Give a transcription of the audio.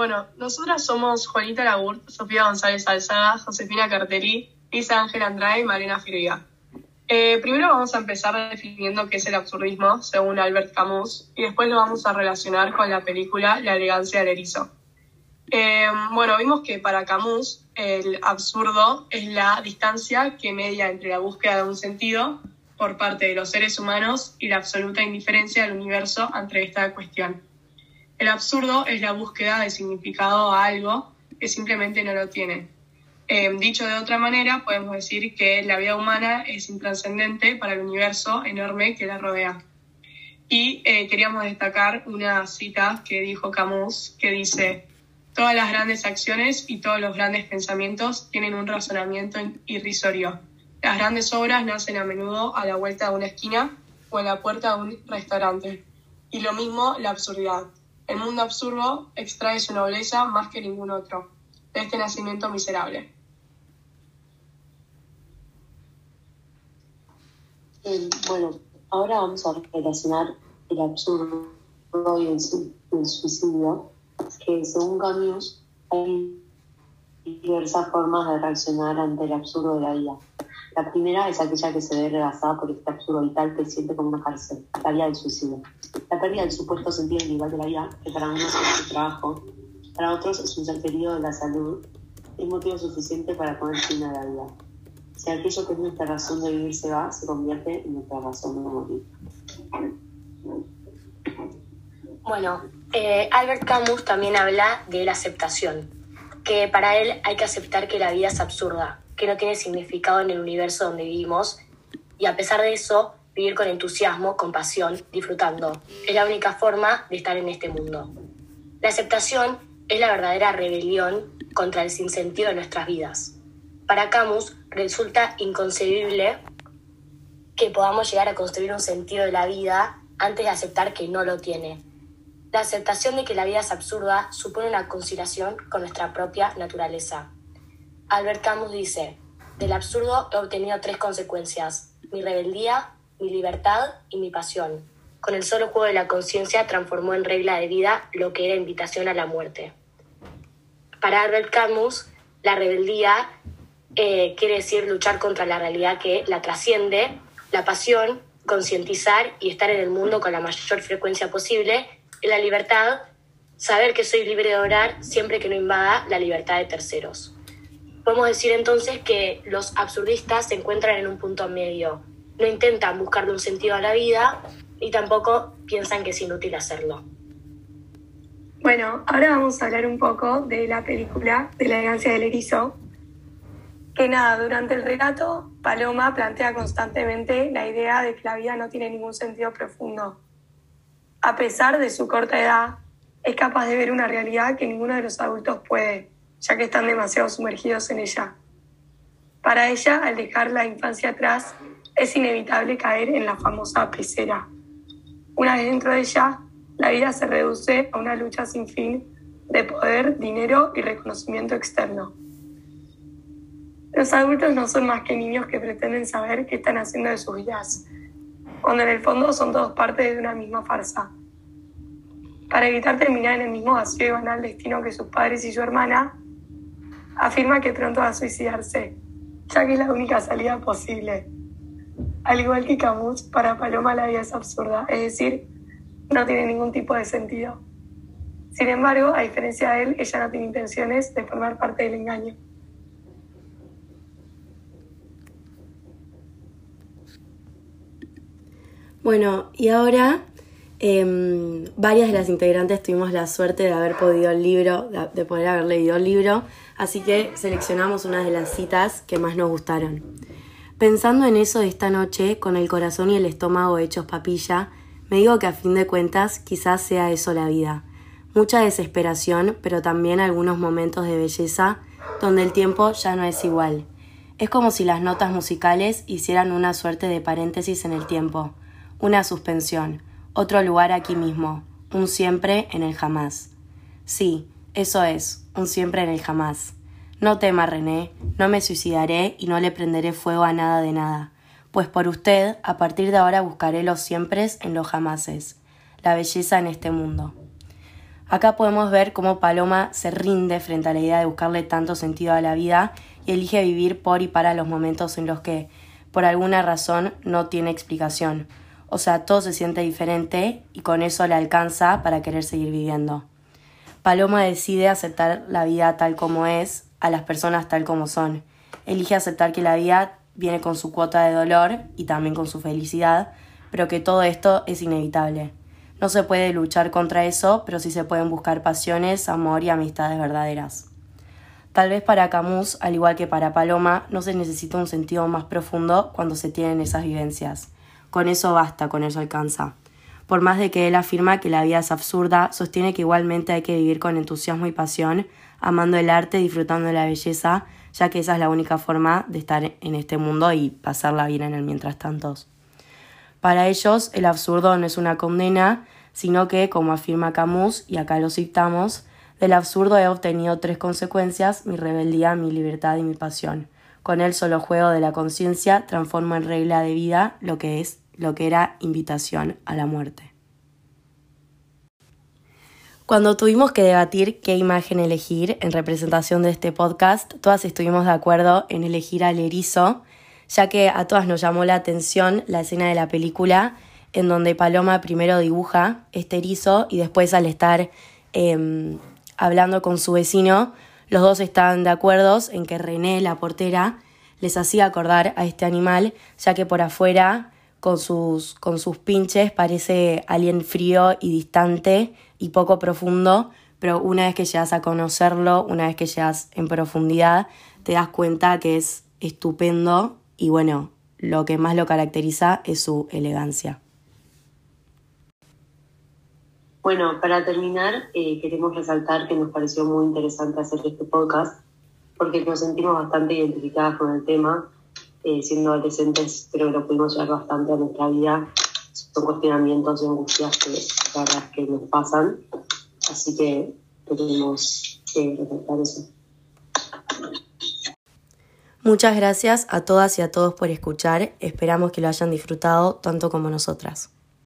Bueno, nosotras somos Juanita Lagurt, Sofía González Alzada, Josefina Cartelí, Lisa Ángel Andrade y Marina Firiga. Eh, primero vamos a empezar definiendo qué es el absurdismo, según Albert Camus, y después lo vamos a relacionar con la película La elegancia del erizo. Eh, bueno, vimos que para Camus el absurdo es la distancia que media entre la búsqueda de un sentido por parte de los seres humanos y la absoluta indiferencia del universo ante esta cuestión. El absurdo es la búsqueda de significado a algo que simplemente no lo tiene. Eh, dicho de otra manera, podemos decir que la vida humana es intrascendente para el universo enorme que la rodea. Y eh, queríamos destacar una cita que dijo Camus, que dice, Todas las grandes acciones y todos los grandes pensamientos tienen un razonamiento irrisorio. Las grandes obras nacen a menudo a la vuelta de una esquina o en la puerta de un restaurante. Y lo mismo la absurdidad. El mundo absurdo extrae su nobleza más que ningún otro, de este nacimiento miserable. bueno, ahora vamos a relacionar el absurdo y el suicidio que según Camus hay diversas formas de reaccionar ante el absurdo de la vida. La primera es aquella que se ve rebasada por este absurdo vital que siente como una cárcel, la vida del suicidio. La pérdida del supuesto sentido individual de la vida, que para unos es su trabajo, para otros es un ser querido de la salud, es motivo suficiente para poner fin a la vida. Si aquello que es nuestra razón de vivir se va, se convierte en nuestra razón de morir. Bueno, eh, Albert Camus también habla de la aceptación, que para él hay que aceptar que la vida es absurda, que no tiene significado en el universo donde vivimos y a pesar de eso, vivir con entusiasmo, con pasión, disfrutando. Es la única forma de estar en este mundo. La aceptación es la verdadera rebelión contra el sinsentido de nuestras vidas. Para Camus resulta inconcebible que podamos llegar a construir un sentido de la vida antes de aceptar que no lo tiene la aceptación de que la vida es absurda supone una conciliación con nuestra propia naturaleza. Albert Camus dice, del absurdo he obtenido tres consecuencias, mi rebeldía, mi libertad y mi pasión. Con el solo juego de la conciencia transformó en regla de vida lo que era invitación a la muerte. Para Albert Camus, la rebeldía eh, quiere decir luchar contra la realidad que la trasciende, la pasión, concientizar y estar en el mundo con la mayor frecuencia posible en la libertad, saber que soy libre de orar siempre que no invada la libertad de terceros. Podemos decir entonces que los absurdistas se encuentran en un punto medio. No intentan buscarle un sentido a la vida y tampoco piensan que es inútil hacerlo. Bueno, ahora vamos a hablar un poco de la película de la elegancia del erizo. Que nada, durante el relato, Paloma plantea constantemente la idea de que la vida no tiene ningún sentido profundo a pesar de su corta edad, es capaz de ver una realidad que ninguno de los adultos puede, ya que están demasiado sumergidos en ella. Para ella, al dejar la infancia atrás, es inevitable caer en la famosa pecera. Una vez dentro de ella, la vida se reduce a una lucha sin fin de poder, dinero y reconocimiento externo. Los adultos no son más que niños que pretenden saber qué están haciendo de sus vidas, cuando en el fondo son todos parte de una misma farsa. Para evitar terminar en el mismo vacío y banal destino que sus padres y su hermana, afirma que pronto va a suicidarse, ya que es la única salida posible. Al igual que Camus, para Paloma la vida es absurda, es decir, no tiene ningún tipo de sentido. Sin embargo, a diferencia de él, ella no tiene intenciones de formar parte del engaño. Bueno, y ahora em, varias de las integrantes tuvimos la suerte de haber podido el libro, de poder haber leído el libro, así que seleccionamos una de las citas que más nos gustaron. Pensando en eso esta noche, con el corazón y el estómago hechos papilla, me digo que a fin de cuentas quizás sea eso la vida. Mucha desesperación, pero también algunos momentos de belleza donde el tiempo ya no es igual. Es como si las notas musicales hicieran una suerte de paréntesis en el tiempo una suspensión, otro lugar aquí mismo, un siempre en el jamás. Sí, eso es, un siempre en el jamás. No tema, René, no me suicidaré y no le prenderé fuego a nada de nada, pues por usted, a partir de ahora buscaré los siempre en los jamases, la belleza en este mundo. Acá podemos ver cómo Paloma se rinde frente a la idea de buscarle tanto sentido a la vida y elige vivir por y para los momentos en los que, por alguna razón, no tiene explicación. O sea, todo se siente diferente y con eso le alcanza para querer seguir viviendo. Paloma decide aceptar la vida tal como es, a las personas tal como son. Elige aceptar que la vida viene con su cuota de dolor y también con su felicidad, pero que todo esto es inevitable. No se puede luchar contra eso, pero sí se pueden buscar pasiones, amor y amistades verdaderas. Tal vez para Camus, al igual que para Paloma, no se necesita un sentido más profundo cuando se tienen esas vivencias. Con eso basta, con eso alcanza. Por más de que él afirma que la vida es absurda, sostiene que igualmente hay que vivir con entusiasmo y pasión, amando el arte, disfrutando de la belleza, ya que esa es la única forma de estar en este mundo y pasarla bien en el mientras tanto. Para ellos, el absurdo no es una condena, sino que, como afirma Camus, y acá lo citamos, del absurdo he obtenido tres consecuencias, mi rebeldía, mi libertad y mi pasión. Con el solo juego de la conciencia transformo en regla de vida lo que es lo que era invitación a la muerte. Cuando tuvimos que debatir qué imagen elegir en representación de este podcast, todas estuvimos de acuerdo en elegir al erizo, ya que a todas nos llamó la atención la escena de la película en donde Paloma primero dibuja este erizo y después al estar em, hablando con su vecino, los dos estaban de acuerdo en que René, la portera, les hacía acordar a este animal, ya que por afuera, con sus, con sus pinches, parece alguien frío y distante y poco profundo, pero una vez que llegas a conocerlo, una vez que llegas en profundidad, te das cuenta que es estupendo y bueno, lo que más lo caracteriza es su elegancia. Bueno, para terminar, eh, queremos resaltar que nos pareció muy interesante hacer este podcast porque nos sentimos bastante identificadas con el tema. Eh, siendo adolescentes, creo que lo pudimos llevar bastante a nuestra vida. Son cuestionamientos y angustias que, que nos pasan. Así que queremos eh, resaltar eso. Muchas gracias a todas y a todos por escuchar. Esperamos que lo hayan disfrutado tanto como nosotras.